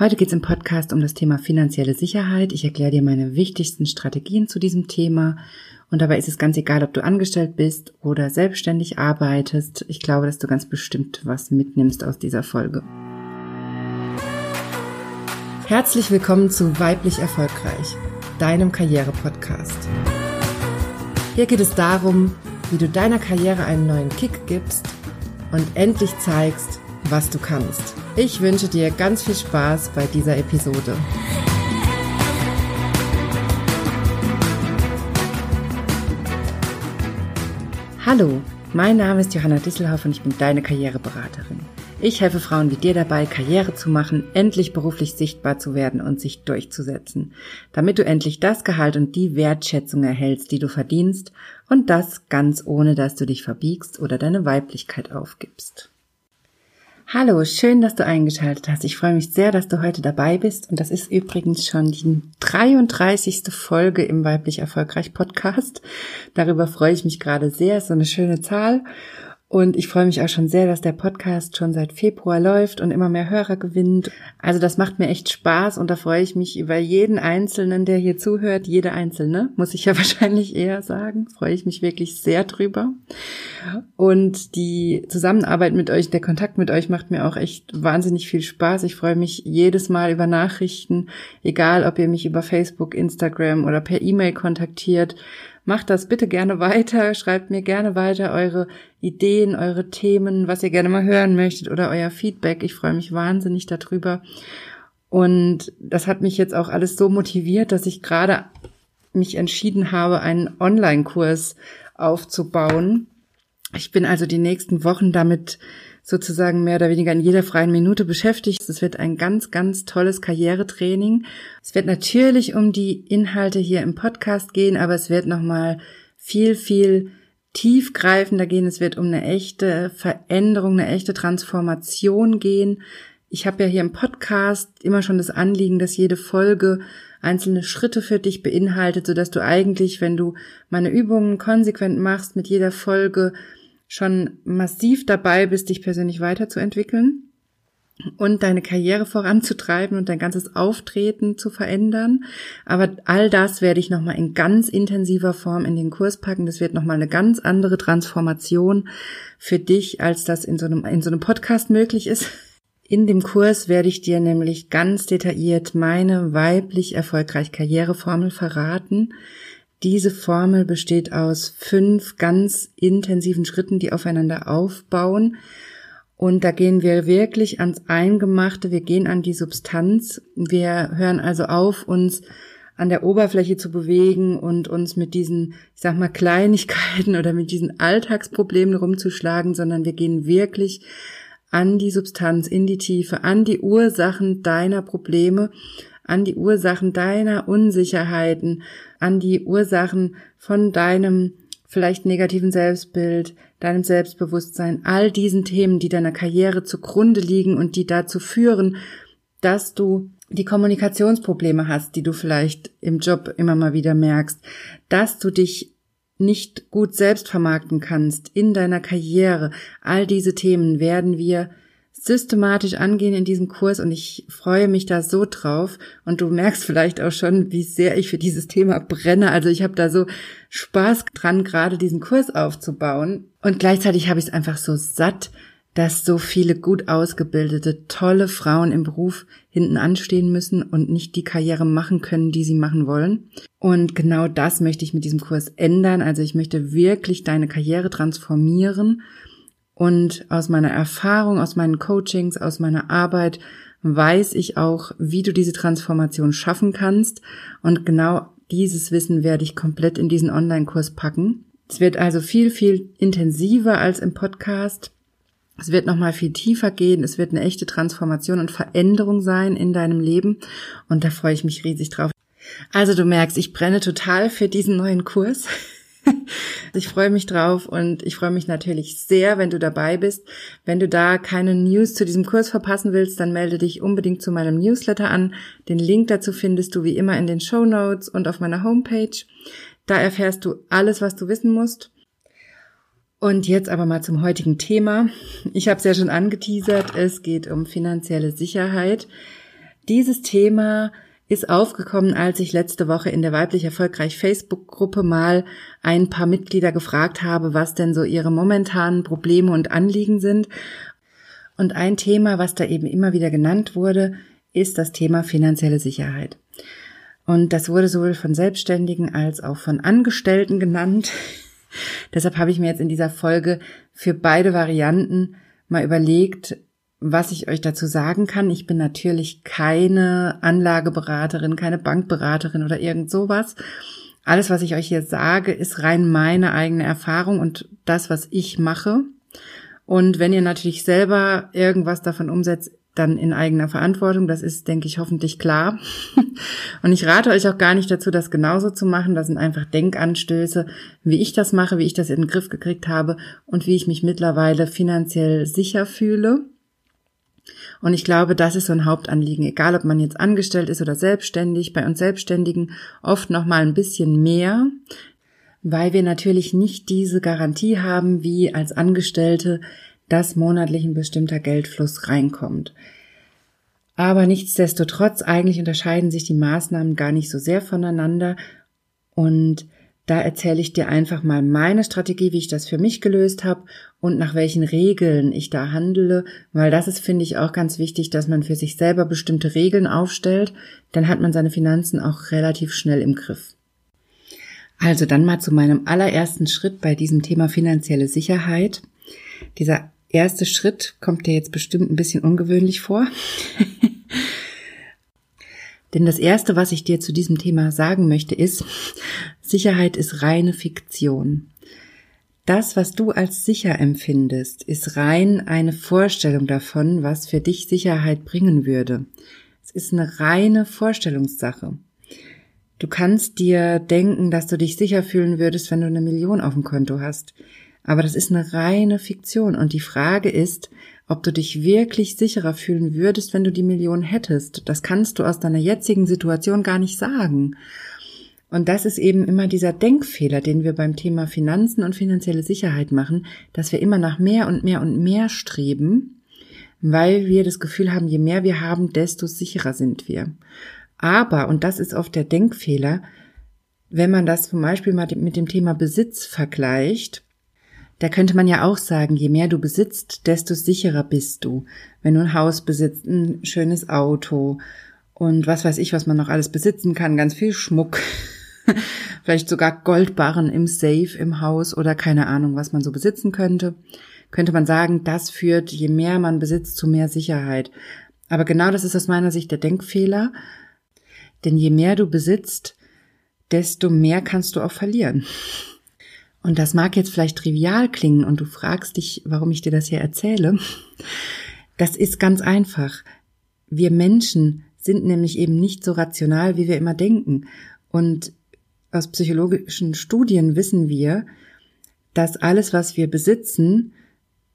Heute geht es im Podcast um das Thema finanzielle Sicherheit. Ich erkläre dir meine wichtigsten Strategien zu diesem Thema. Und dabei ist es ganz egal, ob du angestellt bist oder selbstständig arbeitest. Ich glaube, dass du ganz bestimmt was mitnimmst aus dieser Folge. Herzlich willkommen zu Weiblich Erfolgreich, deinem Karriere-Podcast. Hier geht es darum, wie du deiner Karriere einen neuen Kick gibst und endlich zeigst, was du kannst. Ich wünsche dir ganz viel Spaß bei dieser Episode. Hallo, mein Name ist Johanna Disselhoff und ich bin deine Karriereberaterin. Ich helfe Frauen wie dir dabei, Karriere zu machen, endlich beruflich sichtbar zu werden und sich durchzusetzen, damit du endlich das Gehalt und die Wertschätzung erhältst, die du verdienst und das ganz ohne, dass du dich verbiegst oder deine Weiblichkeit aufgibst. Hallo, schön, dass du eingeschaltet hast. Ich freue mich sehr, dass du heute dabei bist. Und das ist übrigens schon die 33. Folge im Weiblich Erfolgreich Podcast. Darüber freue ich mich gerade sehr. so eine schöne Zahl. Und ich freue mich auch schon sehr, dass der Podcast schon seit Februar läuft und immer mehr Hörer gewinnt. Also das macht mir echt Spaß und da freue ich mich über jeden Einzelnen, der hier zuhört. Jede Einzelne, muss ich ja wahrscheinlich eher sagen. Freue ich mich wirklich sehr drüber. Und die Zusammenarbeit mit euch, der Kontakt mit euch macht mir auch echt wahnsinnig viel Spaß. Ich freue mich jedes Mal über Nachrichten, egal ob ihr mich über Facebook, Instagram oder per E-Mail kontaktiert. Macht das bitte gerne weiter, schreibt mir gerne weiter eure Ideen, eure Themen, was ihr gerne mal hören möchtet oder euer Feedback. Ich freue mich wahnsinnig darüber. Und das hat mich jetzt auch alles so motiviert, dass ich gerade mich entschieden habe, einen Online-Kurs aufzubauen. Ich bin also die nächsten Wochen damit sozusagen mehr oder weniger in jeder freien Minute beschäftigt. Es wird ein ganz, ganz tolles Karrieretraining. Es wird natürlich um die Inhalte hier im Podcast gehen, aber es wird nochmal viel, viel tiefgreifender gehen. Es wird um eine echte Veränderung, eine echte Transformation gehen. Ich habe ja hier im Podcast immer schon das Anliegen, dass jede Folge einzelne Schritte für dich beinhaltet, sodass du eigentlich, wenn du meine Übungen konsequent machst, mit jeder Folge schon massiv dabei bist, dich persönlich weiterzuentwickeln und deine Karriere voranzutreiben und dein ganzes Auftreten zu verändern. Aber all das werde ich nochmal in ganz intensiver Form in den Kurs packen. Das wird nochmal eine ganz andere Transformation für dich, als das in so einem, in so einem Podcast möglich ist. In dem Kurs werde ich dir nämlich ganz detailliert meine weiblich erfolgreich Karriereformel verraten, diese Formel besteht aus fünf ganz intensiven Schritten, die aufeinander aufbauen. Und da gehen wir wirklich ans Eingemachte, wir gehen an die Substanz. Wir hören also auf, uns an der Oberfläche zu bewegen und uns mit diesen, ich sag mal, Kleinigkeiten oder mit diesen Alltagsproblemen rumzuschlagen, sondern wir gehen wirklich an die Substanz, in die Tiefe, an die Ursachen deiner Probleme an die Ursachen deiner Unsicherheiten, an die Ursachen von deinem vielleicht negativen Selbstbild, deinem Selbstbewusstsein, all diesen Themen, die deiner Karriere zugrunde liegen und die dazu führen, dass du die Kommunikationsprobleme hast, die du vielleicht im Job immer mal wieder merkst, dass du dich nicht gut selbst vermarkten kannst in deiner Karriere. All diese Themen werden wir systematisch angehen in diesem Kurs und ich freue mich da so drauf und du merkst vielleicht auch schon, wie sehr ich für dieses Thema brenne. Also ich habe da so Spaß dran, gerade diesen Kurs aufzubauen und gleichzeitig habe ich es einfach so satt, dass so viele gut ausgebildete, tolle Frauen im Beruf hinten anstehen müssen und nicht die Karriere machen können, die sie machen wollen. Und genau das möchte ich mit diesem Kurs ändern. Also ich möchte wirklich deine Karriere transformieren und aus meiner Erfahrung, aus meinen Coachings, aus meiner Arbeit weiß ich auch, wie du diese Transformation schaffen kannst. Und genau dieses Wissen werde ich komplett in diesen Online-Kurs packen. Es wird also viel, viel intensiver als im Podcast. Es wird nochmal viel tiefer gehen. Es wird eine echte Transformation und Veränderung sein in deinem Leben. Und da freue ich mich riesig drauf. Also du merkst, ich brenne total für diesen neuen Kurs. ich freue mich drauf und ich freue mich natürlich sehr, wenn du dabei bist. Wenn du da keine News zu diesem Kurs verpassen willst, dann melde dich unbedingt zu meinem Newsletter an. Den Link dazu findest du wie immer in den Show Notes und auf meiner Homepage. Da erfährst du alles, was du wissen musst. Und jetzt aber mal zum heutigen Thema. Ich habe es ja schon angeteasert, es geht um finanzielle Sicherheit. dieses Thema ist aufgekommen, als ich letzte Woche in der weiblich erfolgreich Facebook-Gruppe mal ein paar Mitglieder gefragt habe, was denn so ihre momentanen Probleme und Anliegen sind. Und ein Thema, was da eben immer wieder genannt wurde, ist das Thema finanzielle Sicherheit. Und das wurde sowohl von Selbstständigen als auch von Angestellten genannt. Deshalb habe ich mir jetzt in dieser Folge für beide Varianten mal überlegt, was ich euch dazu sagen kann. Ich bin natürlich keine Anlageberaterin, keine Bankberaterin oder irgend sowas. Alles, was ich euch hier sage, ist rein meine eigene Erfahrung und das, was ich mache. Und wenn ihr natürlich selber irgendwas davon umsetzt, dann in eigener Verantwortung. Das ist, denke ich, hoffentlich klar. Und ich rate euch auch gar nicht dazu, das genauso zu machen. Das sind einfach Denkanstöße, wie ich das mache, wie ich das in den Griff gekriegt habe und wie ich mich mittlerweile finanziell sicher fühle. Und ich glaube, das ist so ein Hauptanliegen, egal ob man jetzt angestellt ist oder selbstständig, bei uns Selbstständigen oft noch mal ein bisschen mehr, weil wir natürlich nicht diese Garantie haben, wie als Angestellte, dass monatlich ein bestimmter Geldfluss reinkommt. Aber nichtsdestotrotz, eigentlich unterscheiden sich die Maßnahmen gar nicht so sehr voneinander und da erzähle ich dir einfach mal meine Strategie, wie ich das für mich gelöst habe und nach welchen Regeln ich da handle, weil das ist, finde ich, auch ganz wichtig, dass man für sich selber bestimmte Regeln aufstellt, dann hat man seine Finanzen auch relativ schnell im Griff. Also dann mal zu meinem allerersten Schritt bei diesem Thema finanzielle Sicherheit. Dieser erste Schritt kommt dir jetzt bestimmt ein bisschen ungewöhnlich vor. Denn das Erste, was ich dir zu diesem Thema sagen möchte, ist, Sicherheit ist reine Fiktion. Das, was du als sicher empfindest, ist rein eine Vorstellung davon, was für dich Sicherheit bringen würde. Es ist eine reine Vorstellungssache. Du kannst dir denken, dass du dich sicher fühlen würdest, wenn du eine Million auf dem Konto hast. Aber das ist eine reine Fiktion. Und die Frage ist, ob du dich wirklich sicherer fühlen würdest, wenn du die Million hättest. Das kannst du aus deiner jetzigen Situation gar nicht sagen. Und das ist eben immer dieser Denkfehler, den wir beim Thema Finanzen und finanzielle Sicherheit machen, dass wir immer nach mehr und mehr und mehr streben, weil wir das Gefühl haben, je mehr wir haben, desto sicherer sind wir. Aber, und das ist oft der Denkfehler, wenn man das zum Beispiel mal mit dem Thema Besitz vergleicht, da könnte man ja auch sagen, je mehr du besitzt, desto sicherer bist du. Wenn du ein Haus besitzt, ein schönes Auto und was weiß ich, was man noch alles besitzen kann, ganz viel Schmuck, vielleicht sogar Goldbarren im Safe im Haus oder keine Ahnung, was man so besitzen könnte, könnte man sagen, das führt, je mehr man besitzt, zu mehr Sicherheit. Aber genau das ist aus meiner Sicht der Denkfehler, denn je mehr du besitzt, desto mehr kannst du auch verlieren. Und das mag jetzt vielleicht trivial klingen und du fragst dich, warum ich dir das hier erzähle. Das ist ganz einfach. Wir Menschen sind nämlich eben nicht so rational, wie wir immer denken. Und aus psychologischen Studien wissen wir, dass alles, was wir besitzen,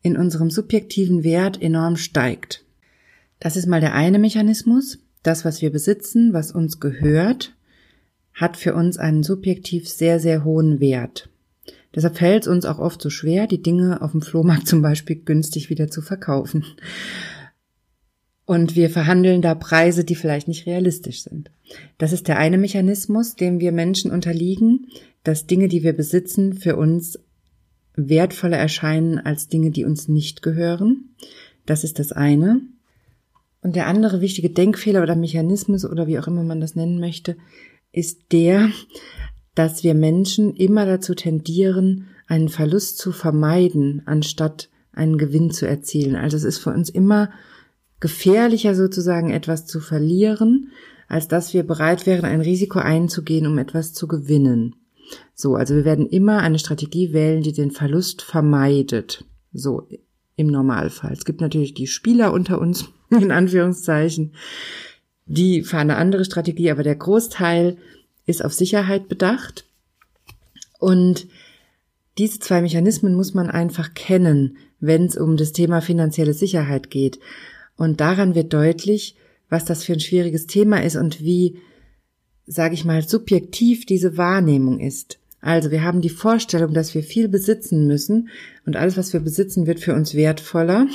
in unserem subjektiven Wert enorm steigt. Das ist mal der eine Mechanismus. Das, was wir besitzen, was uns gehört, hat für uns einen subjektiv sehr, sehr hohen Wert. Deshalb fällt es uns auch oft so schwer, die Dinge auf dem Flohmarkt zum Beispiel günstig wieder zu verkaufen. Und wir verhandeln da Preise, die vielleicht nicht realistisch sind. Das ist der eine Mechanismus, dem wir Menschen unterliegen, dass Dinge, die wir besitzen, für uns wertvoller erscheinen als Dinge, die uns nicht gehören. Das ist das eine. Und der andere wichtige Denkfehler oder Mechanismus oder wie auch immer man das nennen möchte, ist der, dass wir Menschen immer dazu tendieren, einen Verlust zu vermeiden, anstatt einen Gewinn zu erzielen. Also es ist für uns immer gefährlicher sozusagen etwas zu verlieren, als dass wir bereit wären, ein Risiko einzugehen, um etwas zu gewinnen. So, also wir werden immer eine Strategie wählen, die den Verlust vermeidet. So im Normalfall. Es gibt natürlich die Spieler unter uns, in Anführungszeichen, die fahren eine andere Strategie, aber der Großteil ist auf Sicherheit bedacht. Und diese zwei Mechanismen muss man einfach kennen, wenn es um das Thema finanzielle Sicherheit geht. Und daran wird deutlich, was das für ein schwieriges Thema ist und wie, sage ich mal, subjektiv diese Wahrnehmung ist. Also wir haben die Vorstellung, dass wir viel besitzen müssen und alles, was wir besitzen, wird für uns wertvoller.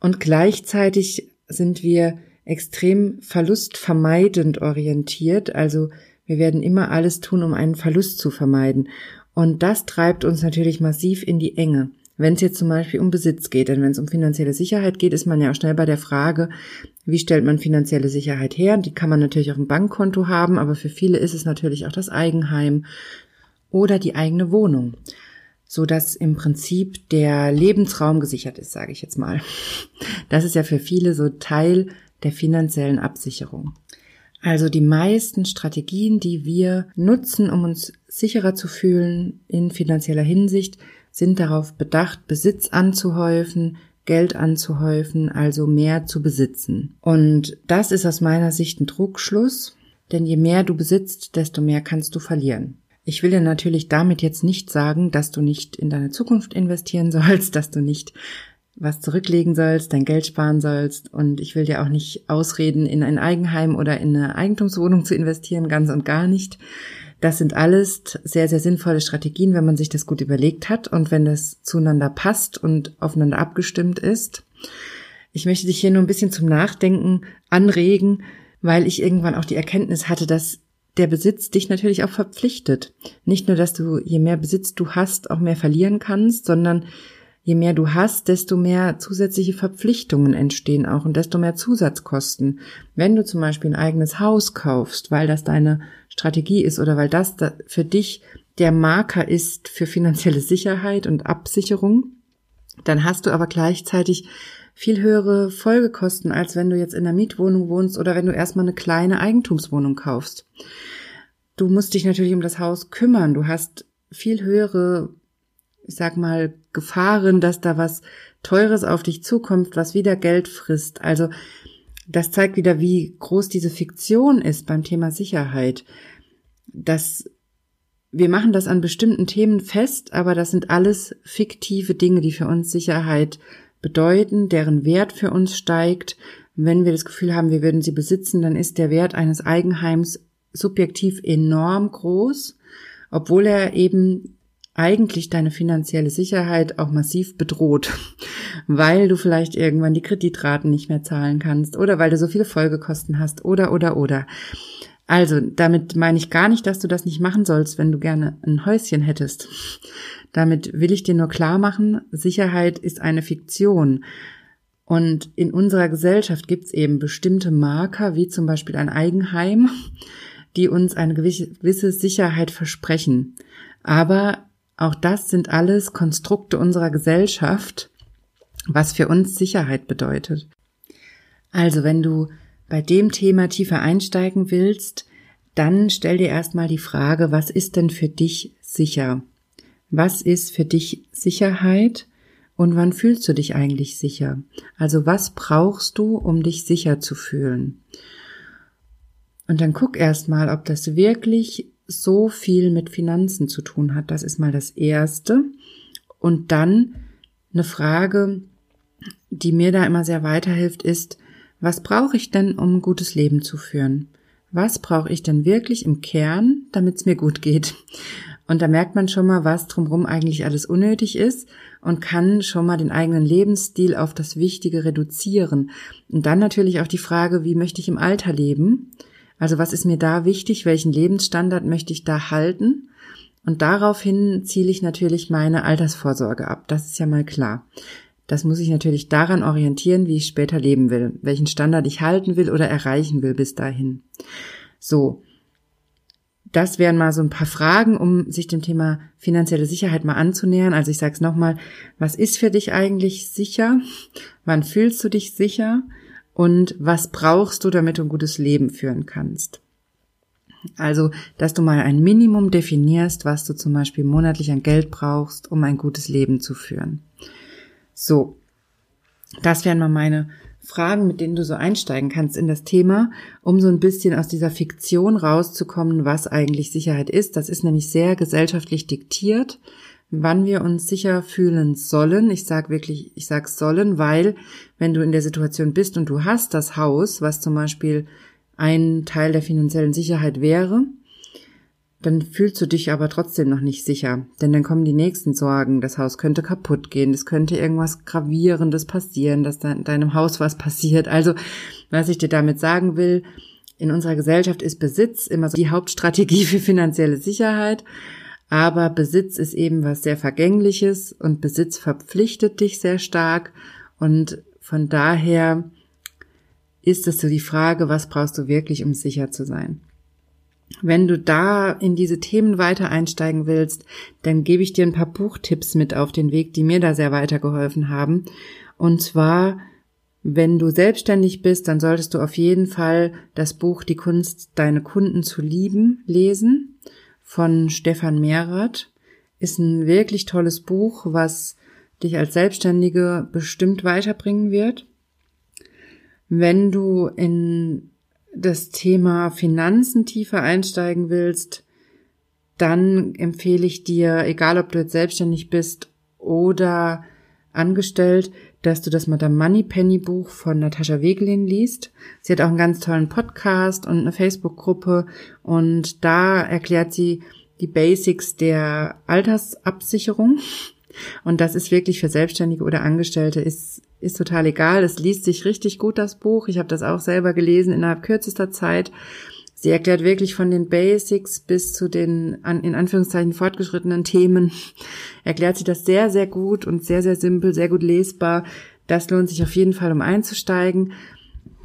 Und gleichzeitig sind wir extrem verlustvermeidend orientiert. Also wir werden immer alles tun, um einen Verlust zu vermeiden. Und das treibt uns natürlich massiv in die Enge. Wenn es jetzt zum Beispiel um Besitz geht, denn wenn es um finanzielle Sicherheit geht, ist man ja auch schnell bei der Frage, wie stellt man finanzielle Sicherheit her? Die kann man natürlich auf dem Bankkonto haben, aber für viele ist es natürlich auch das Eigenheim oder die eigene Wohnung, so dass im Prinzip der Lebensraum gesichert ist, sage ich jetzt mal. Das ist ja für viele so Teil der finanziellen Absicherung. Also die meisten Strategien, die wir nutzen, um uns sicherer zu fühlen in finanzieller Hinsicht, sind darauf bedacht, Besitz anzuhäufen, Geld anzuhäufen, also mehr zu besitzen. Und das ist aus meiner Sicht ein Druckschluss, denn je mehr du besitzt, desto mehr kannst du verlieren. Ich will dir natürlich damit jetzt nicht sagen, dass du nicht in deine Zukunft investieren sollst, dass du nicht was zurücklegen sollst, dein Geld sparen sollst. Und ich will dir auch nicht ausreden, in ein Eigenheim oder in eine Eigentumswohnung zu investieren, ganz und gar nicht. Das sind alles sehr, sehr sinnvolle Strategien, wenn man sich das gut überlegt hat und wenn das zueinander passt und aufeinander abgestimmt ist. Ich möchte dich hier nur ein bisschen zum Nachdenken anregen, weil ich irgendwann auch die Erkenntnis hatte, dass der Besitz dich natürlich auch verpflichtet. Nicht nur, dass du, je mehr Besitz du hast, auch mehr verlieren kannst, sondern je mehr du hast, desto mehr zusätzliche Verpflichtungen entstehen auch und desto mehr Zusatzkosten. Wenn du zum Beispiel ein eigenes Haus kaufst, weil das deine Strategie ist oder weil das für dich der Marker ist für finanzielle Sicherheit und Absicherung, dann hast du aber gleichzeitig viel höhere Folgekosten, als wenn du jetzt in einer Mietwohnung wohnst oder wenn du erstmal eine kleine Eigentumswohnung kaufst. Du musst dich natürlich um das Haus kümmern. Du hast viel höhere ich sag mal, Gefahren, dass da was Teures auf dich zukommt, was wieder Geld frisst. Also das zeigt wieder, wie groß diese Fiktion ist beim Thema Sicherheit. Dass wir machen das an bestimmten Themen fest, aber das sind alles fiktive Dinge, die für uns Sicherheit bedeuten, deren Wert für uns steigt. Wenn wir das Gefühl haben, wir würden sie besitzen, dann ist der Wert eines Eigenheims subjektiv enorm groß, obwohl er eben eigentlich deine finanzielle Sicherheit auch massiv bedroht, weil du vielleicht irgendwann die Kreditraten nicht mehr zahlen kannst oder weil du so viele Folgekosten hast oder oder oder. Also, damit meine ich gar nicht, dass du das nicht machen sollst, wenn du gerne ein Häuschen hättest. Damit will ich dir nur klar machen, Sicherheit ist eine Fiktion. Und in unserer Gesellschaft gibt es eben bestimmte Marker, wie zum Beispiel ein Eigenheim, die uns eine gewisse Sicherheit versprechen. Aber auch das sind alles Konstrukte unserer Gesellschaft, was für uns Sicherheit bedeutet. Also, wenn du bei dem Thema tiefer einsteigen willst, dann stell dir erstmal die Frage, was ist denn für dich sicher? Was ist für dich Sicherheit? Und wann fühlst du dich eigentlich sicher? Also was brauchst du, um dich sicher zu fühlen? Und dann guck erstmal, ob das wirklich so viel mit Finanzen zu tun hat. Das ist mal das Erste. Und dann eine Frage, die mir da immer sehr weiterhilft, ist, was brauche ich denn, um ein gutes Leben zu führen? Was brauche ich denn wirklich im Kern, damit es mir gut geht? Und da merkt man schon mal, was drumherum eigentlich alles unnötig ist und kann schon mal den eigenen Lebensstil auf das Wichtige reduzieren. Und dann natürlich auch die Frage, wie möchte ich im Alter leben? Also was ist mir da wichtig? Welchen Lebensstandard möchte ich da halten? Und daraufhin ziele ich natürlich meine Altersvorsorge ab. Das ist ja mal klar. Das muss ich natürlich daran orientieren, wie ich später leben will, welchen Standard ich halten will oder erreichen will bis dahin. So. Das wären mal so ein paar Fragen, um sich dem Thema finanzielle Sicherheit mal anzunähern. Also ich sage es nochmal, was ist für dich eigentlich sicher? Wann fühlst du dich sicher? Und was brauchst du, damit du ein gutes Leben führen kannst. Also, dass du mal ein Minimum definierst, was du zum Beispiel monatlich an Geld brauchst, um ein gutes Leben zu führen. So, das wären mal meine Fragen, mit denen du so einsteigen kannst in das Thema, um so ein bisschen aus dieser Fiktion rauszukommen, was eigentlich Sicherheit ist. Das ist nämlich sehr gesellschaftlich diktiert wann wir uns sicher fühlen sollen. Ich sage wirklich, ich sag sollen, weil wenn du in der Situation bist und du hast das Haus, was zum Beispiel ein Teil der finanziellen Sicherheit wäre, dann fühlst du dich aber trotzdem noch nicht sicher. Denn dann kommen die nächsten Sorgen. Das Haus könnte kaputt gehen, es könnte irgendwas Gravierendes passieren, dass de deinem Haus was passiert. Also, was ich dir damit sagen will, in unserer Gesellschaft ist Besitz immer so die Hauptstrategie für finanzielle Sicherheit. Aber Besitz ist eben was sehr Vergängliches und Besitz verpflichtet dich sehr stark. Und von daher ist es so die Frage, was brauchst du wirklich, um sicher zu sein? Wenn du da in diese Themen weiter einsteigen willst, dann gebe ich dir ein paar Buchtipps mit auf den Weg, die mir da sehr weitergeholfen haben. Und zwar, wenn du selbstständig bist, dann solltest du auf jeden Fall das Buch Die Kunst, deine Kunden zu lieben lesen von Stefan Mehrath. Ist ein wirklich tolles Buch, was dich als Selbstständige bestimmt weiterbringen wird. Wenn du in das Thema Finanzen tiefer einsteigen willst, dann empfehle ich dir, egal ob du jetzt selbstständig bist oder angestellt, dass du das Madame Moneypenny Buch von Natascha Wegelin liest. Sie hat auch einen ganz tollen Podcast und eine Facebook-Gruppe und da erklärt sie die Basics der Altersabsicherung. Und das ist wirklich für Selbstständige oder Angestellte ist ist total egal. Es liest sich richtig gut, das Buch. Ich habe das auch selber gelesen innerhalb kürzester Zeit. Sie erklärt wirklich von den Basics bis zu den in Anführungszeichen fortgeschrittenen Themen. Erklärt sie das sehr, sehr gut und sehr, sehr simpel, sehr gut lesbar. Das lohnt sich auf jeden Fall, um einzusteigen.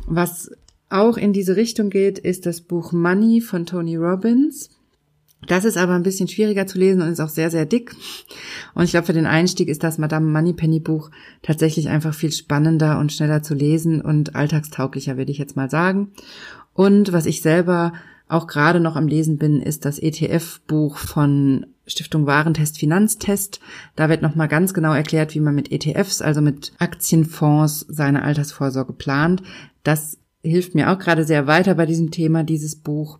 Was auch in diese Richtung geht, ist das Buch Money von Tony Robbins. Das ist aber ein bisschen schwieriger zu lesen und ist auch sehr, sehr dick. Und ich glaube, für den Einstieg ist das Madame Moneypenny Buch tatsächlich einfach viel spannender und schneller zu lesen und alltagstauglicher, würde ich jetzt mal sagen. Und was ich selber auch gerade noch am Lesen bin, ist das ETF-Buch von Stiftung Warentest Finanztest. Da wird nochmal ganz genau erklärt, wie man mit ETFs, also mit Aktienfonds, seine Altersvorsorge plant. Das hilft mir auch gerade sehr weiter bei diesem Thema, dieses Buch.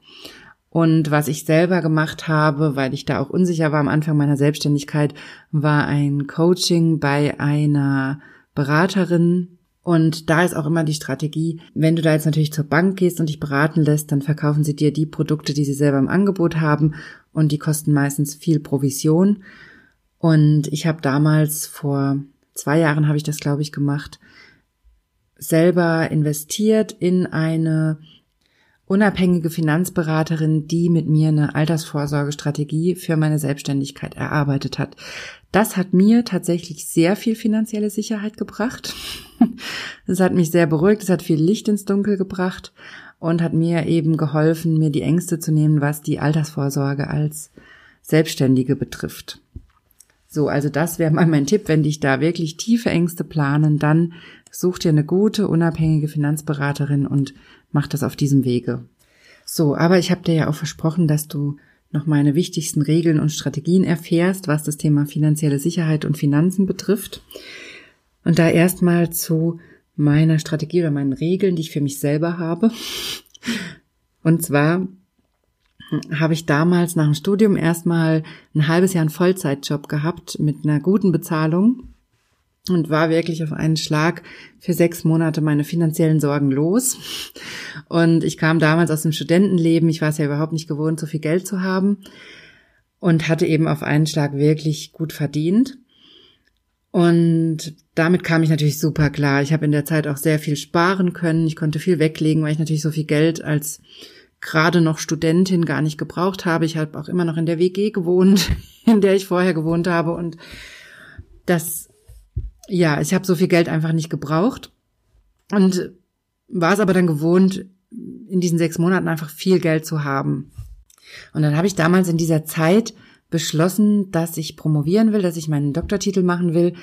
Und was ich selber gemacht habe, weil ich da auch unsicher war am Anfang meiner Selbstständigkeit, war ein Coaching bei einer Beraterin. Und da ist auch immer die Strategie, wenn du da jetzt natürlich zur Bank gehst und dich beraten lässt, dann verkaufen sie dir die Produkte, die sie selber im Angebot haben und die kosten meistens viel Provision. Und ich habe damals vor zwei Jahren habe ich das, glaube ich, gemacht, selber investiert in eine unabhängige Finanzberaterin, die mit mir eine Altersvorsorgestrategie für meine Selbstständigkeit erarbeitet hat. Das hat mir tatsächlich sehr viel finanzielle Sicherheit gebracht. Das hat mich sehr beruhigt, es hat viel Licht ins Dunkel gebracht und hat mir eben geholfen, mir die Ängste zu nehmen, was die Altersvorsorge als Selbstständige betrifft. So, also das wäre mal mein Tipp, wenn dich da wirklich tiefe Ängste planen, dann such dir eine gute, unabhängige Finanzberaterin und mach das auf diesem Wege. So, aber ich habe dir ja auch versprochen, dass du noch meine wichtigsten Regeln und Strategien erfährst, was das Thema finanzielle Sicherheit und Finanzen betrifft. Und da erstmal zu meiner Strategie oder meinen Regeln, die ich für mich selber habe. Und zwar habe ich damals nach dem Studium erstmal ein halbes Jahr einen Vollzeitjob gehabt mit einer guten Bezahlung und war wirklich auf einen Schlag für sechs Monate meine finanziellen Sorgen los. Und ich kam damals aus dem Studentenleben. Ich war es ja überhaupt nicht gewohnt, so viel Geld zu haben und hatte eben auf einen Schlag wirklich gut verdient. Und damit kam ich natürlich super klar. Ich habe in der Zeit auch sehr viel sparen können. Ich konnte viel weglegen, weil ich natürlich so viel Geld als gerade noch Studentin gar nicht gebraucht habe. Ich habe auch immer noch in der WG gewohnt, in der ich vorher gewohnt habe. Und das ja, ich habe so viel Geld einfach nicht gebraucht und war es aber dann gewohnt, in diesen sechs Monaten einfach viel Geld zu haben. Und dann habe ich damals in dieser Zeit beschlossen, dass ich promovieren will, dass ich meinen Doktortitel machen will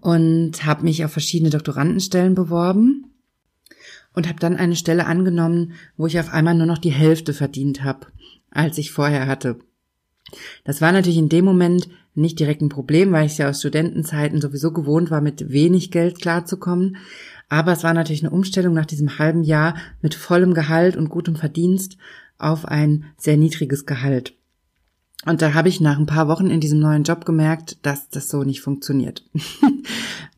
und habe mich auf verschiedene Doktorandenstellen beworben und habe dann eine Stelle angenommen, wo ich auf einmal nur noch die Hälfte verdient habe, als ich vorher hatte. Das war natürlich in dem Moment nicht direkt ein Problem, weil ich ja aus Studentenzeiten sowieso gewohnt war, mit wenig Geld klarzukommen. Aber es war natürlich eine Umstellung nach diesem halben Jahr mit vollem Gehalt und gutem Verdienst auf ein sehr niedriges Gehalt. Und da habe ich nach ein paar Wochen in diesem neuen Job gemerkt, dass das so nicht funktioniert.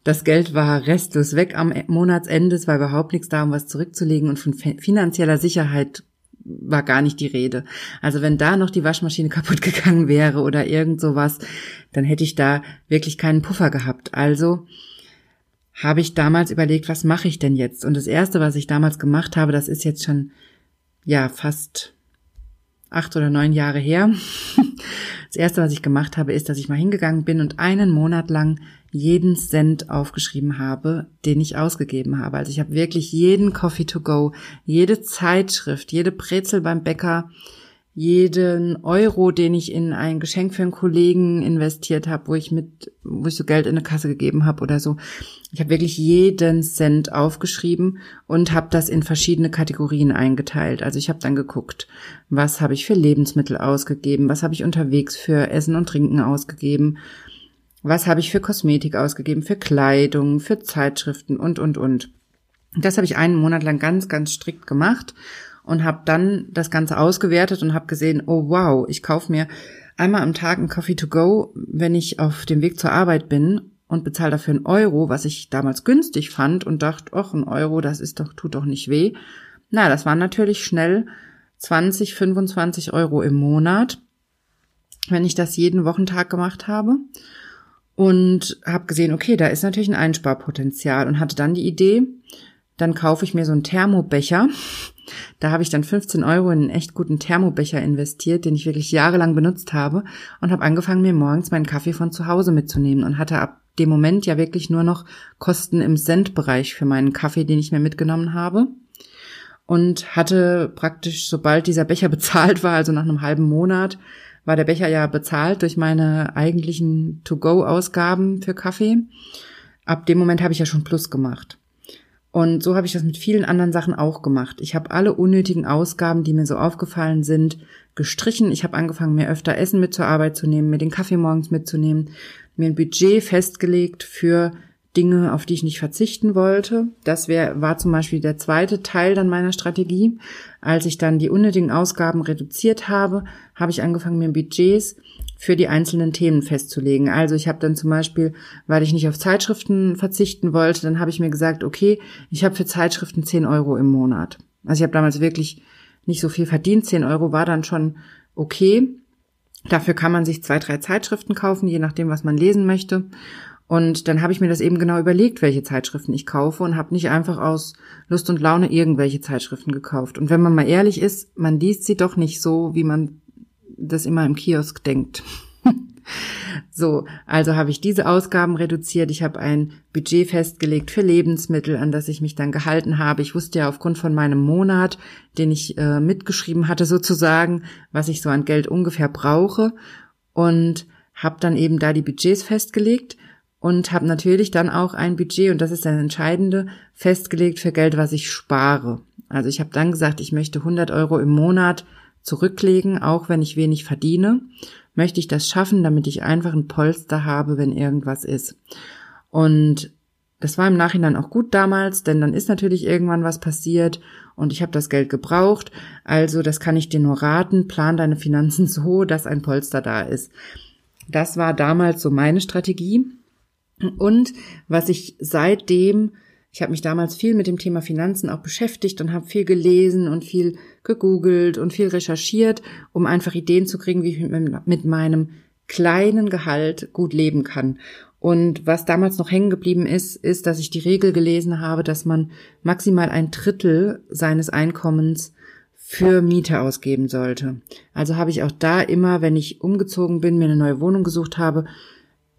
Das Geld war restlos weg am Monatsende, es war überhaupt nichts da, um was zurückzulegen und von finanzieller Sicherheit war gar nicht die Rede. Also wenn da noch die Waschmaschine kaputt gegangen wäre oder irgend sowas, dann hätte ich da wirklich keinen Puffer gehabt. Also habe ich damals überlegt, was mache ich denn jetzt? Und das erste, was ich damals gemacht habe, das ist jetzt schon, ja, fast acht oder neun Jahre her. Das erste, was ich gemacht habe, ist, dass ich mal hingegangen bin und einen Monat lang jeden Cent aufgeschrieben habe, den ich ausgegeben habe. Also ich habe wirklich jeden Coffee to go, jede Zeitschrift, jede Brezel beim Bäcker, jeden Euro, den ich in ein Geschenk für einen Kollegen investiert habe, wo ich mit, wo ich so Geld in eine Kasse gegeben habe oder so. Ich habe wirklich jeden Cent aufgeschrieben und habe das in verschiedene Kategorien eingeteilt. Also ich habe dann geguckt, was habe ich für Lebensmittel ausgegeben, was habe ich unterwegs für Essen und Trinken ausgegeben, was habe ich für Kosmetik ausgegeben, für Kleidung, für Zeitschriften und und und. Das habe ich einen Monat lang ganz, ganz strikt gemacht und habe dann das Ganze ausgewertet und habe gesehen, oh wow, ich kaufe mir einmal am Tag einen Coffee to go, wenn ich auf dem Weg zur Arbeit bin und bezahle dafür einen Euro, was ich damals günstig fand und dachte, ach, ein Euro, das ist doch, tut doch nicht weh. Na, das waren natürlich schnell 20, 25 Euro im Monat, wenn ich das jeden Wochentag gemacht habe. Und habe gesehen, okay, da ist natürlich ein Einsparpotenzial und hatte dann die Idee, dann kaufe ich mir so einen Thermobecher. Da habe ich dann 15 Euro in einen echt guten Thermobecher investiert, den ich wirklich jahrelang benutzt habe und habe angefangen, mir morgens meinen Kaffee von zu Hause mitzunehmen und hatte ab dem Moment ja wirklich nur noch Kosten im Centbereich für meinen Kaffee, den ich mir mitgenommen habe. Und hatte praktisch, sobald dieser Becher bezahlt war, also nach einem halben Monat, war der Becher ja bezahlt durch meine eigentlichen To-Go-Ausgaben für Kaffee. Ab dem Moment habe ich ja schon Plus gemacht. Und so habe ich das mit vielen anderen Sachen auch gemacht. Ich habe alle unnötigen Ausgaben, die mir so aufgefallen sind, gestrichen. Ich habe angefangen, mir öfter Essen mit zur Arbeit zu nehmen, mir den Kaffee morgens mitzunehmen, mir ein Budget festgelegt für Dinge, auf die ich nicht verzichten wollte. Das wär, war zum Beispiel der zweite Teil dann meiner Strategie. Als ich dann die unnötigen Ausgaben reduziert habe, habe ich angefangen, mir Budgets für die einzelnen Themen festzulegen. Also ich habe dann zum Beispiel, weil ich nicht auf Zeitschriften verzichten wollte, dann habe ich mir gesagt, okay, ich habe für Zeitschriften 10 Euro im Monat. Also ich habe damals wirklich nicht so viel verdient. 10 Euro war dann schon okay. Dafür kann man sich zwei, drei Zeitschriften kaufen, je nachdem, was man lesen möchte. Und dann habe ich mir das eben genau überlegt, welche Zeitschriften ich kaufe und habe nicht einfach aus Lust und Laune irgendwelche Zeitschriften gekauft. Und wenn man mal ehrlich ist, man liest sie doch nicht so, wie man das immer im Kiosk denkt. so, also habe ich diese Ausgaben reduziert. Ich habe ein Budget festgelegt für Lebensmittel, an das ich mich dann gehalten habe. Ich wusste ja aufgrund von meinem Monat, den ich äh, mitgeschrieben hatte sozusagen, was ich so an Geld ungefähr brauche und habe dann eben da die Budgets festgelegt und habe natürlich dann auch ein Budget, und das ist das Entscheidende, festgelegt für Geld, was ich spare. Also ich habe dann gesagt, ich möchte 100 Euro im Monat zurücklegen, auch wenn ich wenig verdiene, möchte ich das schaffen, damit ich einfach ein Polster habe, wenn irgendwas ist. Und das war im Nachhinein auch gut damals, denn dann ist natürlich irgendwann was passiert und ich habe das Geld gebraucht. Also das kann ich dir nur raten, plan deine Finanzen so, dass ein Polster da ist. Das war damals so meine Strategie. Und was ich seitdem ich habe mich damals viel mit dem Thema Finanzen auch beschäftigt und habe viel gelesen und viel gegoogelt und viel recherchiert, um einfach Ideen zu kriegen, wie ich mit meinem kleinen Gehalt gut leben kann. Und was damals noch hängen geblieben ist, ist, dass ich die Regel gelesen habe, dass man maximal ein Drittel seines Einkommens für Miete ausgeben sollte. Also habe ich auch da immer, wenn ich umgezogen bin, mir eine neue Wohnung gesucht habe,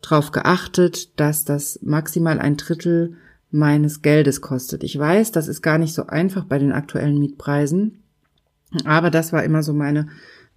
darauf geachtet, dass das maximal ein Drittel meines Geldes kostet. Ich weiß, das ist gar nicht so einfach bei den aktuellen Mietpreisen, aber das war immer so meine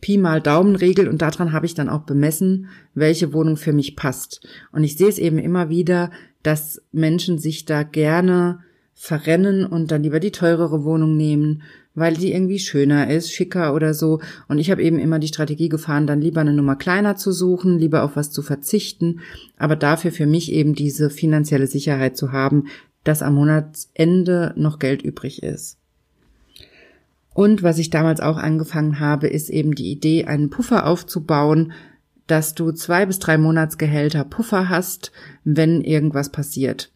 Pi mal Daumenregel und daran habe ich dann auch bemessen, welche Wohnung für mich passt. Und ich sehe es eben immer wieder, dass Menschen sich da gerne verrennen und dann lieber die teurere Wohnung nehmen, weil die irgendwie schöner ist, schicker oder so. Und ich habe eben immer die Strategie gefahren, dann lieber eine Nummer kleiner zu suchen, lieber auf was zu verzichten, aber dafür für mich eben diese finanzielle Sicherheit zu haben, dass am Monatsende noch Geld übrig ist. Und was ich damals auch angefangen habe, ist eben die Idee, einen Puffer aufzubauen, dass du zwei bis drei Monatsgehälter Puffer hast, wenn irgendwas passiert.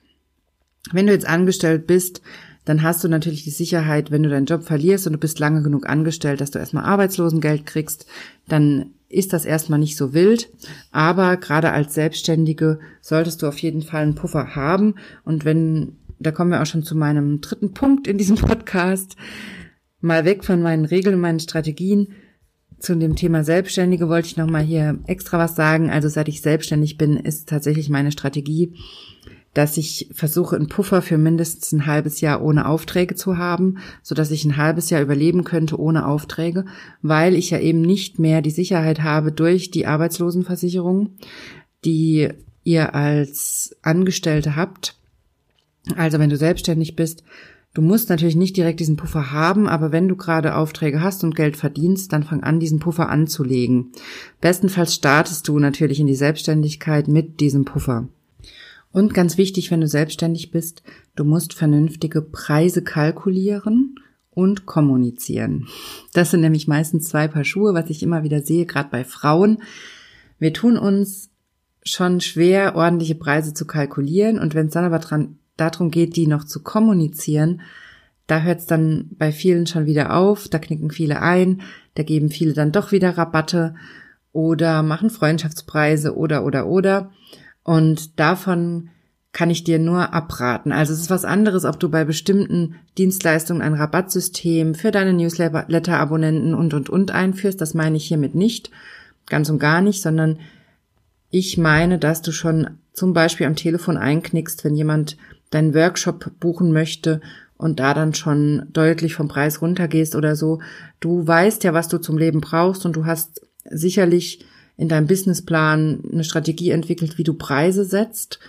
Wenn du jetzt angestellt bist, dann hast du natürlich die Sicherheit, wenn du deinen Job verlierst und du bist lange genug angestellt, dass du erstmal Arbeitslosengeld kriegst, dann ist das erstmal nicht so wild. Aber gerade als Selbstständige solltest du auf jeden Fall einen Puffer haben. Und wenn, da kommen wir auch schon zu meinem dritten Punkt in diesem Podcast, mal weg von meinen Regeln und meinen Strategien. Zu dem Thema Selbstständige wollte ich nochmal hier extra was sagen. Also seit ich selbstständig bin, ist tatsächlich meine Strategie, dass ich versuche, einen Puffer für mindestens ein halbes Jahr ohne Aufträge zu haben, so dass ich ein halbes Jahr überleben könnte ohne Aufträge, weil ich ja eben nicht mehr die Sicherheit habe durch die Arbeitslosenversicherung, die ihr als Angestellte habt. Also wenn du selbstständig bist, du musst natürlich nicht direkt diesen Puffer haben, aber wenn du gerade Aufträge hast und Geld verdienst, dann fang an, diesen Puffer anzulegen. Bestenfalls startest du natürlich in die Selbstständigkeit mit diesem Puffer. Und ganz wichtig, wenn du selbstständig bist, du musst vernünftige Preise kalkulieren und kommunizieren. Das sind nämlich meistens zwei Paar Schuhe, was ich immer wieder sehe, gerade bei Frauen. Wir tun uns schon schwer, ordentliche Preise zu kalkulieren und wenn es dann aber dran, darum geht, die noch zu kommunizieren, da hört es dann bei vielen schon wieder auf, da knicken viele ein, da geben viele dann doch wieder Rabatte oder machen Freundschaftspreise oder oder oder. Und davon kann ich dir nur abraten. Also es ist was anderes, ob du bei bestimmten Dienstleistungen ein Rabattsystem für deine Newsletter-Abonnenten und, und, und einführst. Das meine ich hiermit nicht, ganz und gar nicht, sondern ich meine, dass du schon zum Beispiel am Telefon einknickst, wenn jemand deinen Workshop buchen möchte und da dann schon deutlich vom Preis runtergehst oder so. Du weißt ja, was du zum Leben brauchst und du hast sicherlich in deinem Businessplan eine Strategie entwickelt, wie du Preise setzt.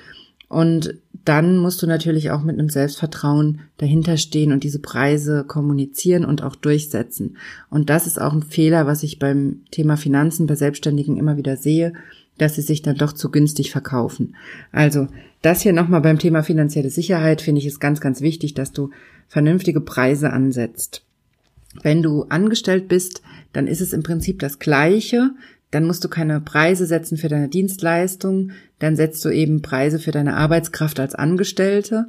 Und dann musst du natürlich auch mit einem Selbstvertrauen dahinter stehen und diese Preise kommunizieren und auch durchsetzen. Und das ist auch ein Fehler, was ich beim Thema Finanzen bei Selbstständigen immer wieder sehe, dass sie sich dann doch zu günstig verkaufen. Also das hier nochmal beim Thema finanzielle Sicherheit finde ich es ganz, ganz wichtig, dass du vernünftige Preise ansetzt. Wenn du angestellt bist, dann ist es im Prinzip das Gleiche dann musst du keine Preise setzen für deine Dienstleistung, dann setzt du eben Preise für deine Arbeitskraft als Angestellte.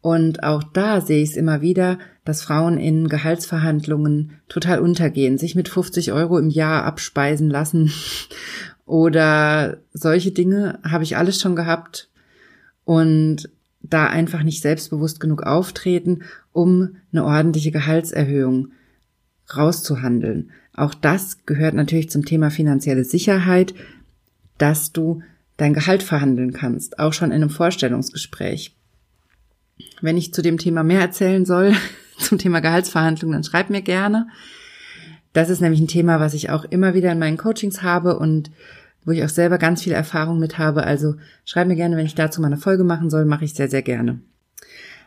Und auch da sehe ich es immer wieder, dass Frauen in Gehaltsverhandlungen total untergehen, sich mit 50 Euro im Jahr abspeisen lassen oder solche Dinge habe ich alles schon gehabt und da einfach nicht selbstbewusst genug auftreten, um eine ordentliche Gehaltserhöhung rauszuhandeln. Auch das gehört natürlich zum Thema finanzielle Sicherheit, dass du dein Gehalt verhandeln kannst, auch schon in einem Vorstellungsgespräch. Wenn ich zu dem Thema mehr erzählen soll, zum Thema Gehaltsverhandlung, dann schreib mir gerne. Das ist nämlich ein Thema, was ich auch immer wieder in meinen Coachings habe und wo ich auch selber ganz viel Erfahrung mit habe. Also schreib mir gerne, wenn ich dazu mal eine Folge machen soll, mache ich sehr, sehr gerne.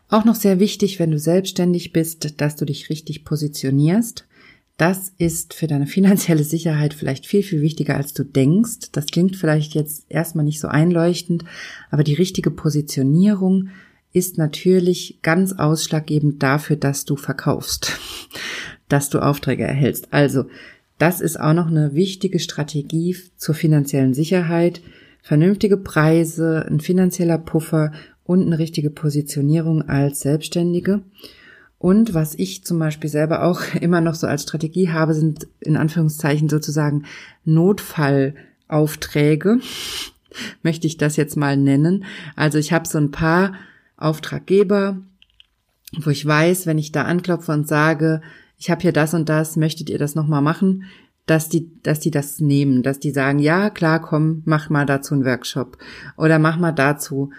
Auch noch sehr wichtig, wenn du selbstständig bist, dass du dich richtig positionierst. Das ist für deine finanzielle Sicherheit vielleicht viel, viel wichtiger, als du denkst. Das klingt vielleicht jetzt erstmal nicht so einleuchtend, aber die richtige Positionierung ist natürlich ganz ausschlaggebend dafür, dass du verkaufst, dass du Aufträge erhältst. Also, das ist auch noch eine wichtige Strategie zur finanziellen Sicherheit. Vernünftige Preise, ein finanzieller Puffer und eine richtige Positionierung als Selbstständige. Und was ich zum Beispiel selber auch immer noch so als Strategie habe, sind in Anführungszeichen sozusagen Notfallaufträge, möchte ich das jetzt mal nennen. Also ich habe so ein paar Auftraggeber, wo ich weiß, wenn ich da anklopfe und sage, ich habe hier das und das, möchtet ihr das nochmal machen, dass die, dass die das nehmen, dass die sagen, ja, klar, komm, mach mal dazu einen Workshop oder mach mal dazu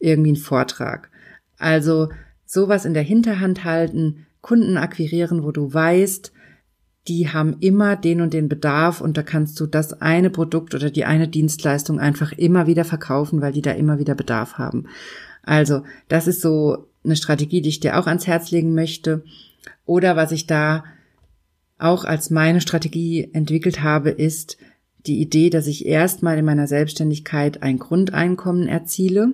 irgendwie einen Vortrag. Also sowas in der Hinterhand halten, Kunden akquirieren, wo du weißt, die haben immer den und den Bedarf und da kannst du das eine Produkt oder die eine Dienstleistung einfach immer wieder verkaufen, weil die da immer wieder Bedarf haben. Also, das ist so eine Strategie, die ich dir auch ans Herz legen möchte. Oder was ich da auch als meine Strategie entwickelt habe, ist die Idee, dass ich erstmal in meiner Selbstständigkeit ein Grundeinkommen erziele,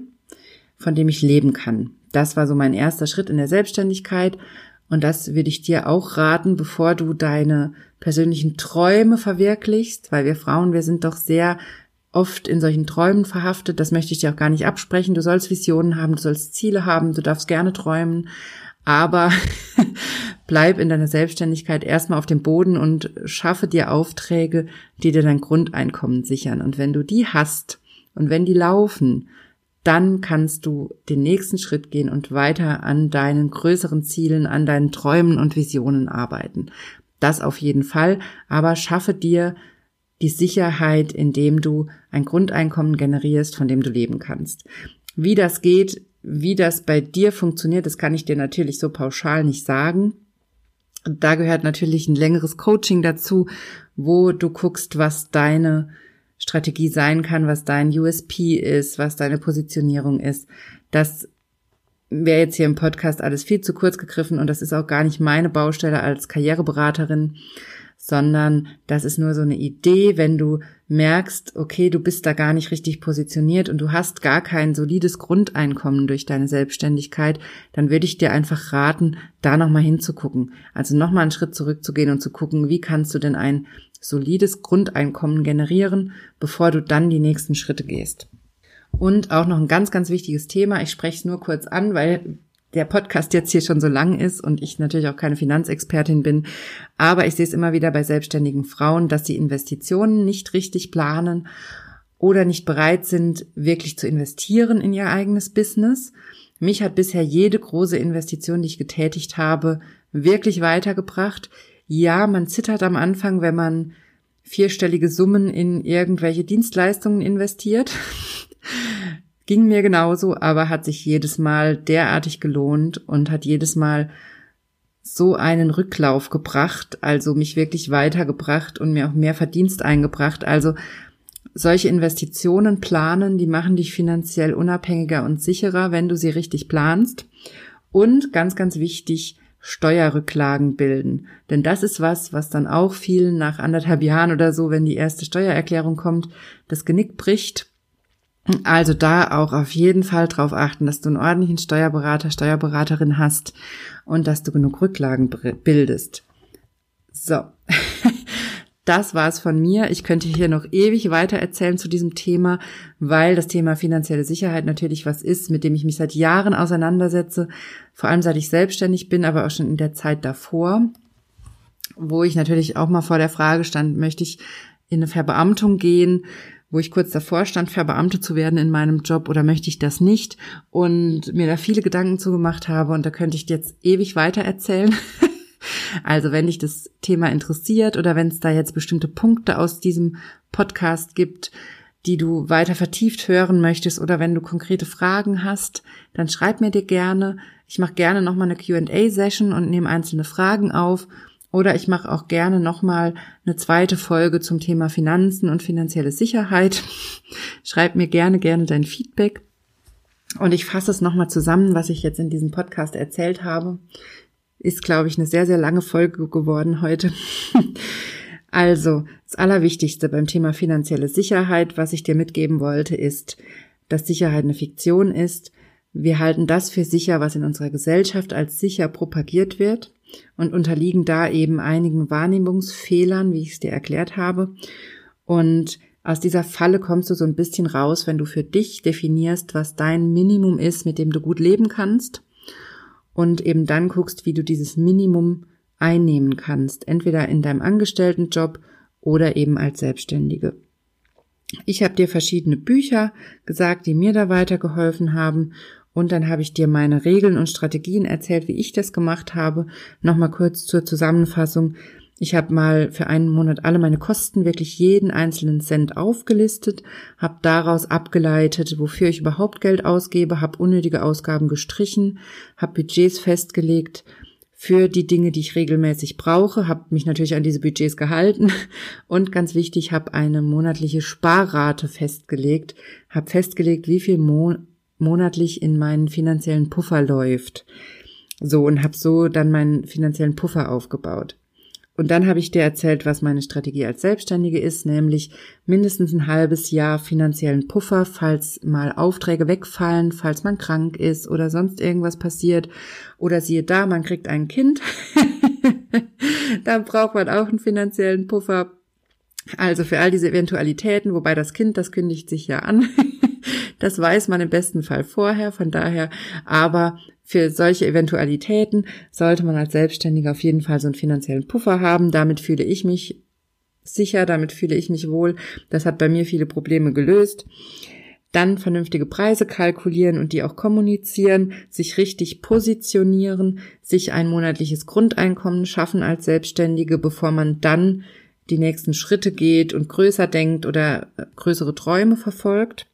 von dem ich leben kann. Das war so mein erster Schritt in der Selbstständigkeit. Und das würde ich dir auch raten, bevor du deine persönlichen Träume verwirklichst, weil wir Frauen, wir sind doch sehr oft in solchen Träumen verhaftet. Das möchte ich dir auch gar nicht absprechen. Du sollst Visionen haben, du sollst Ziele haben, du darfst gerne träumen. Aber bleib in deiner Selbstständigkeit erstmal auf dem Boden und schaffe dir Aufträge, die dir dein Grundeinkommen sichern. Und wenn du die hast und wenn die laufen, dann kannst du den nächsten Schritt gehen und weiter an deinen größeren Zielen, an deinen Träumen und Visionen arbeiten. Das auf jeden Fall, aber schaffe dir die Sicherheit, indem du ein Grundeinkommen generierst, von dem du leben kannst. Wie das geht, wie das bei dir funktioniert, das kann ich dir natürlich so pauschal nicht sagen. Da gehört natürlich ein längeres Coaching dazu, wo du guckst, was deine Strategie sein kann, was dein USP ist, was deine Positionierung ist. Das wäre jetzt hier im Podcast alles viel zu kurz gegriffen und das ist auch gar nicht meine Baustelle als Karriereberaterin, sondern das ist nur so eine Idee, wenn du merkst, okay, du bist da gar nicht richtig positioniert und du hast gar kein solides Grundeinkommen durch deine Selbstständigkeit, dann würde ich dir einfach raten, da nochmal hinzugucken. Also nochmal einen Schritt zurückzugehen und zu gucken, wie kannst du denn ein solides Grundeinkommen generieren, bevor du dann die nächsten Schritte gehst. Und auch noch ein ganz, ganz wichtiges Thema. Ich spreche es nur kurz an, weil der Podcast jetzt hier schon so lang ist und ich natürlich auch keine Finanzexpertin bin. Aber ich sehe es immer wieder bei selbstständigen Frauen, dass sie Investitionen nicht richtig planen oder nicht bereit sind, wirklich zu investieren in ihr eigenes Business. Mich hat bisher jede große Investition, die ich getätigt habe, wirklich weitergebracht. Ja, man zittert am Anfang, wenn man vierstellige Summen in irgendwelche Dienstleistungen investiert. Ging mir genauso, aber hat sich jedes Mal derartig gelohnt und hat jedes Mal so einen Rücklauf gebracht, also mich wirklich weitergebracht und mir auch mehr Verdienst eingebracht. Also solche Investitionen planen, die machen dich finanziell unabhängiger und sicherer, wenn du sie richtig planst. Und ganz, ganz wichtig, Steuerrücklagen bilden. Denn das ist was, was dann auch vielen nach anderthalb Jahren oder so, wenn die erste Steuererklärung kommt, das Genick bricht. Also da auch auf jeden Fall drauf achten, dass du einen ordentlichen Steuerberater, Steuerberaterin hast und dass du genug Rücklagen bildest. So. Das war's von mir. Ich könnte hier noch ewig weiter erzählen zu diesem Thema, weil das Thema finanzielle Sicherheit natürlich was ist, mit dem ich mich seit Jahren auseinandersetze, vor allem seit ich selbstständig bin, aber auch schon in der Zeit davor, wo ich natürlich auch mal vor der Frage stand, möchte ich in eine Verbeamtung gehen, wo ich kurz davor stand, verbeamtet zu werden in meinem Job oder möchte ich das nicht und mir da viele Gedanken zugemacht habe und da könnte ich jetzt ewig weiter erzählen. Also wenn dich das Thema interessiert oder wenn es da jetzt bestimmte Punkte aus diesem Podcast gibt, die du weiter vertieft hören möchtest oder wenn du konkrete Fragen hast, dann schreib mir dir gerne. Ich mache gerne nochmal eine QA-Session und nehme einzelne Fragen auf. Oder ich mache auch gerne nochmal eine zweite Folge zum Thema Finanzen und finanzielle Sicherheit. Schreib mir gerne, gerne dein Feedback. Und ich fasse es nochmal zusammen, was ich jetzt in diesem Podcast erzählt habe. Ist, glaube ich, eine sehr, sehr lange Folge geworden heute. also, das Allerwichtigste beim Thema finanzielle Sicherheit, was ich dir mitgeben wollte, ist, dass Sicherheit eine Fiktion ist. Wir halten das für sicher, was in unserer Gesellschaft als sicher propagiert wird und unterliegen da eben einigen Wahrnehmungsfehlern, wie ich es dir erklärt habe. Und aus dieser Falle kommst du so ein bisschen raus, wenn du für dich definierst, was dein Minimum ist, mit dem du gut leben kannst und eben dann guckst, wie du dieses Minimum einnehmen kannst, entweder in deinem Angestelltenjob oder eben als Selbstständige. Ich habe dir verschiedene Bücher gesagt, die mir da weitergeholfen haben und dann habe ich dir meine Regeln und Strategien erzählt, wie ich das gemacht habe. Nochmal kurz zur Zusammenfassung. Ich habe mal für einen Monat alle meine Kosten, wirklich jeden einzelnen Cent aufgelistet, habe daraus abgeleitet, wofür ich überhaupt Geld ausgebe, habe unnötige Ausgaben gestrichen, habe Budgets festgelegt für die Dinge, die ich regelmäßig brauche, habe mich natürlich an diese Budgets gehalten und ganz wichtig, habe eine monatliche Sparrate festgelegt, habe festgelegt, wie viel Mo monatlich in meinen finanziellen Puffer läuft. So und habe so dann meinen finanziellen Puffer aufgebaut. Und dann habe ich dir erzählt, was meine Strategie als Selbstständige ist, nämlich mindestens ein halbes Jahr finanziellen Puffer, falls mal Aufträge wegfallen, falls man krank ist oder sonst irgendwas passiert. Oder siehe da, man kriegt ein Kind. dann braucht man auch einen finanziellen Puffer. Also für all diese Eventualitäten, wobei das Kind, das kündigt sich ja an. Das weiß man im besten Fall vorher, von daher, aber für solche Eventualitäten sollte man als Selbstständiger auf jeden Fall so einen finanziellen Puffer haben. Damit fühle ich mich sicher, damit fühle ich mich wohl. Das hat bei mir viele Probleme gelöst. Dann vernünftige Preise kalkulieren und die auch kommunizieren, sich richtig positionieren, sich ein monatliches Grundeinkommen schaffen als Selbstständige, bevor man dann die nächsten Schritte geht und größer denkt oder größere Träume verfolgt.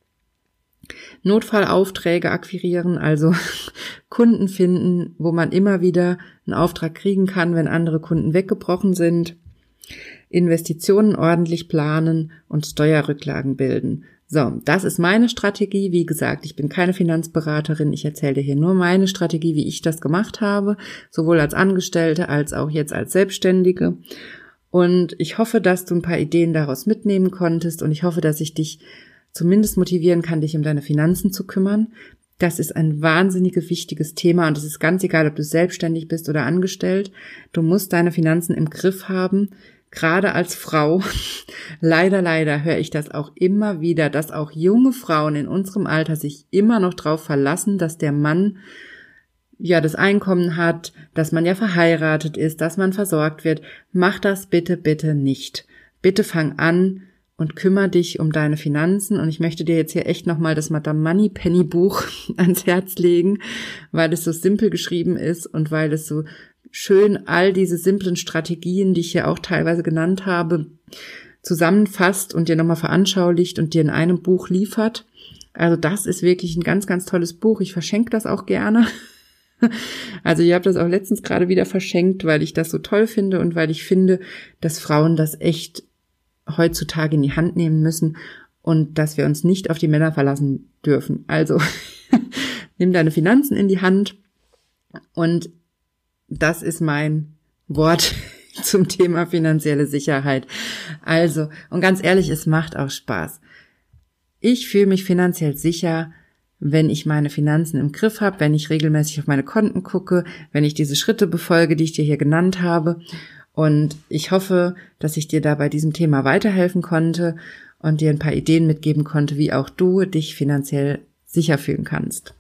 Notfallaufträge akquirieren, also Kunden finden, wo man immer wieder einen Auftrag kriegen kann, wenn andere Kunden weggebrochen sind. Investitionen ordentlich planen und Steuerrücklagen bilden. So, das ist meine Strategie. Wie gesagt, ich bin keine Finanzberaterin. Ich erzähle dir hier nur meine Strategie, wie ich das gemacht habe, sowohl als Angestellte als auch jetzt als Selbstständige. Und ich hoffe, dass du ein paar Ideen daraus mitnehmen konntest und ich hoffe, dass ich dich zumindest motivieren kann, dich um deine Finanzen zu kümmern. Das ist ein wahnsinnig wichtiges Thema und es ist ganz egal, ob du selbstständig bist oder angestellt. Du musst deine Finanzen im Griff haben gerade als Frau, leider, leider höre ich das auch immer wieder, dass auch junge Frauen in unserem Alter sich immer noch darauf verlassen, dass der Mann ja das Einkommen hat, dass man ja verheiratet ist, dass man versorgt wird. Mach das bitte, bitte nicht. Bitte fang an und kümmere dich um deine Finanzen. Und ich möchte dir jetzt hier echt nochmal das Madame Money Penny Buch ans Herz legen, weil es so simpel geschrieben ist und weil es so schön all diese simplen Strategien, die ich hier auch teilweise genannt habe, zusammenfasst und dir nochmal veranschaulicht und dir in einem Buch liefert. Also das ist wirklich ein ganz, ganz tolles Buch. Ich verschenke das auch gerne. Also ihr habt das auch letztens gerade wieder verschenkt, weil ich das so toll finde und weil ich finde, dass Frauen das echt heutzutage in die Hand nehmen müssen und dass wir uns nicht auf die Männer verlassen dürfen. Also nimm deine Finanzen in die Hand und das ist mein Wort zum Thema finanzielle Sicherheit. Also, und ganz ehrlich, es macht auch Spaß. Ich fühle mich finanziell sicher, wenn ich meine Finanzen im Griff habe, wenn ich regelmäßig auf meine Konten gucke, wenn ich diese Schritte befolge, die ich dir hier genannt habe. Und ich hoffe, dass ich dir da bei diesem Thema weiterhelfen konnte und dir ein paar Ideen mitgeben konnte, wie auch du dich finanziell sicher fühlen kannst.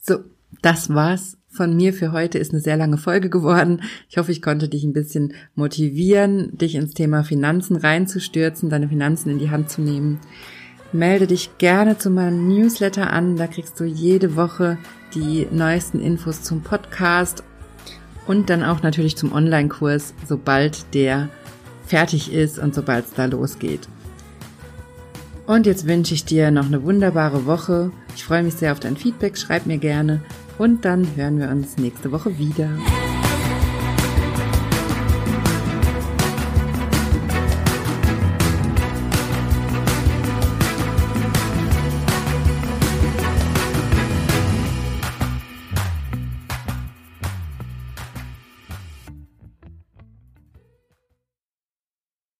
So, das war's von mir für heute ist eine sehr lange Folge geworden. Ich hoffe, ich konnte dich ein bisschen motivieren, dich ins Thema Finanzen reinzustürzen, deine Finanzen in die Hand zu nehmen. Melde dich gerne zu meinem Newsletter an, da kriegst du jede Woche die neuesten Infos zum Podcast und dann auch natürlich zum Online-Kurs, sobald der fertig ist und sobald es da losgeht. Und jetzt wünsche ich dir noch eine wunderbare Woche. Ich freue mich sehr auf dein Feedback, schreib mir gerne und dann hören wir uns nächste Woche wieder.